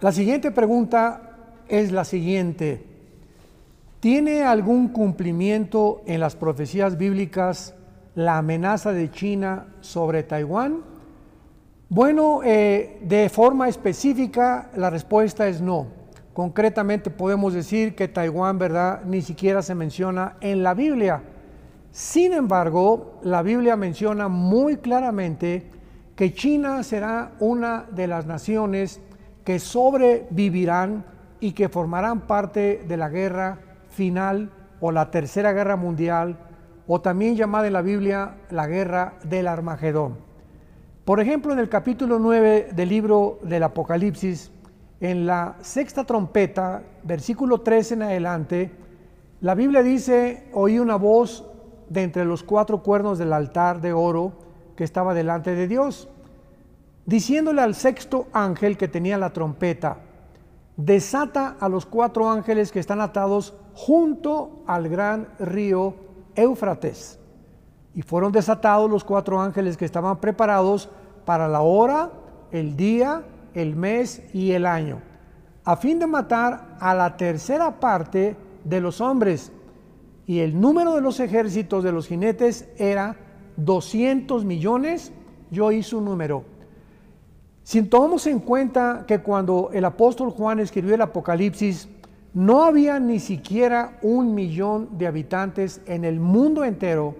La siguiente pregunta es la siguiente. ¿Tiene algún cumplimiento en las profecías bíblicas la amenaza de China sobre Taiwán? Bueno, eh, de forma específica la respuesta es no. Concretamente podemos decir que Taiwán, ¿verdad?, ni siquiera se menciona en la Biblia. Sin embargo, la Biblia menciona muy claramente que China será una de las naciones que sobrevivirán y que formarán parte de la guerra final o la tercera guerra mundial o también llamada en la Biblia la guerra del Armagedón. Por ejemplo, en el capítulo 9 del libro del Apocalipsis, en la sexta trompeta, versículo 13 en adelante, la Biblia dice, oí una voz de entre los cuatro cuernos del altar de oro que estaba delante de Dios, diciéndole al sexto ángel que tenía la trompeta, desata a los cuatro ángeles que están atados junto al gran río Éufrates. Y fueron desatados los cuatro ángeles que estaban preparados para la hora, el día, el mes y el año, a fin de matar a la tercera parte de los hombres. Y el número de los ejércitos de los jinetes era 200 millones. Yo hice un número si tomamos en cuenta que cuando el apóstol Juan escribió el Apocalipsis, no había ni siquiera un millón de habitantes en el mundo entero,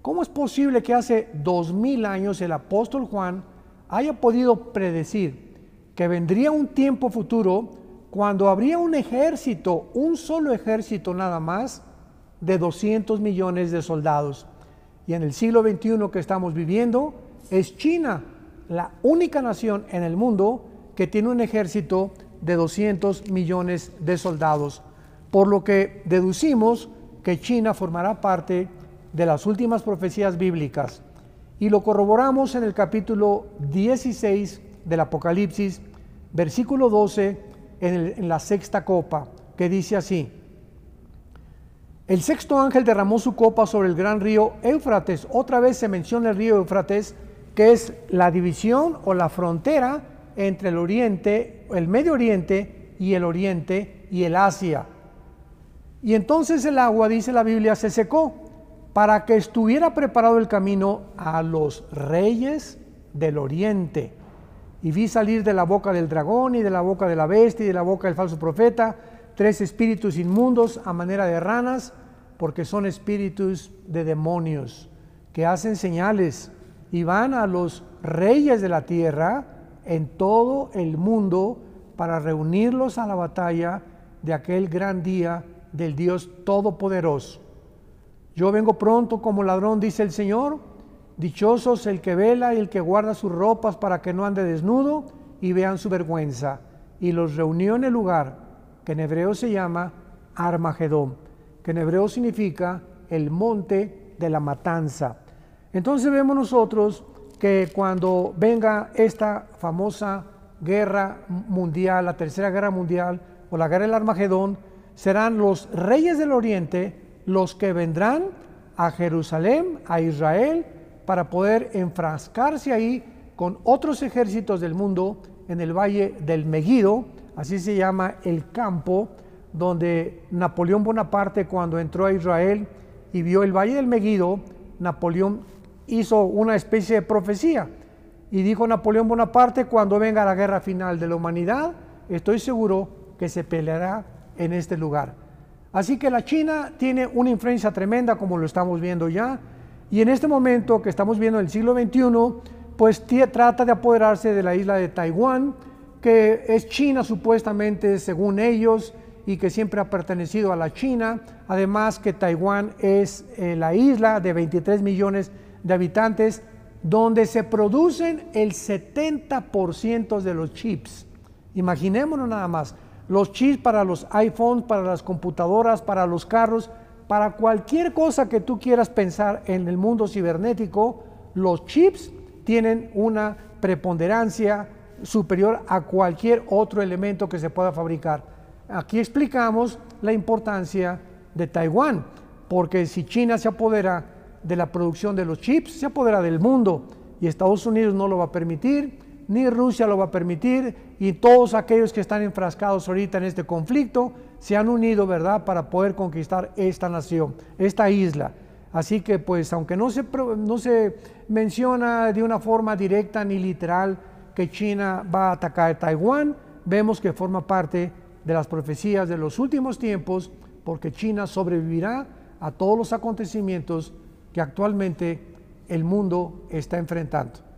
¿cómo es posible que hace dos mil años el apóstol Juan haya podido predecir que vendría un tiempo futuro cuando habría un ejército, un solo ejército nada más, de 200 millones de soldados? Y en el siglo XXI que estamos viviendo es China la única nación en el mundo que tiene un ejército de 200 millones de soldados, por lo que deducimos que China formará parte de las últimas profecías bíblicas y lo corroboramos en el capítulo 16 del Apocalipsis, versículo 12, en, en la sexta copa, que dice así, el sexto ángel derramó su copa sobre el gran río Éufrates. Otra vez se menciona el río Éufrates que es la división o la frontera entre el Oriente, el Medio Oriente y el Oriente y el Asia. Y entonces el agua, dice la Biblia, se secó para que estuviera preparado el camino a los reyes del Oriente. Y vi salir de la boca del dragón y de la boca de la bestia y de la boca del falso profeta tres espíritus inmundos a manera de ranas, porque son espíritus de demonios que hacen señales y van a los reyes de la tierra en todo el mundo para reunirlos a la batalla de aquel gran día del Dios Todopoderoso. Yo vengo pronto como ladrón, dice el Señor. Dichosos el que vela y el que guarda sus ropas para que no ande desnudo y vean su vergüenza. Y los reunió en el lugar que en hebreo se llama Armagedón, que en hebreo significa el monte de la matanza. Entonces vemos nosotros que cuando venga esta famosa guerra mundial, la tercera guerra mundial o la guerra del Armagedón, serán los reyes del oriente los que vendrán a Jerusalén, a Israel, para poder enfrascarse ahí con otros ejércitos del mundo en el valle del Megido, así se llama el campo, donde Napoleón Bonaparte cuando entró a Israel y vio el valle del Megido, Napoleón hizo una especie de profecía y dijo Napoleón Bonaparte, cuando venga la guerra final de la humanidad, estoy seguro que se peleará en este lugar. Así que la China tiene una influencia tremenda como lo estamos viendo ya y en este momento que estamos viendo en el siglo XXI, pues trata de apoderarse de la isla de Taiwán, que es China supuestamente según ellos y que siempre ha pertenecido a la China. Además que Taiwán es eh, la isla de 23 millones de habitantes donde se producen el 70% de los chips. Imaginémonos nada más, los chips para los iPhones, para las computadoras, para los carros, para cualquier cosa que tú quieras pensar en el mundo cibernético, los chips tienen una preponderancia superior a cualquier otro elemento que se pueda fabricar. Aquí explicamos la importancia de Taiwán, porque si China se apodera de la producción de los chips, se apodera del mundo y Estados Unidos no lo va a permitir, ni Rusia lo va a permitir y todos aquellos que están enfrascados ahorita en este conflicto se han unido, ¿verdad?, para poder conquistar esta nación, esta isla. Así que pues aunque no se, no se menciona de una forma directa ni literal que China va a atacar Taiwán, vemos que forma parte de las profecías de los últimos tiempos porque China sobrevivirá a todos los acontecimientos que actualmente el mundo está enfrentando.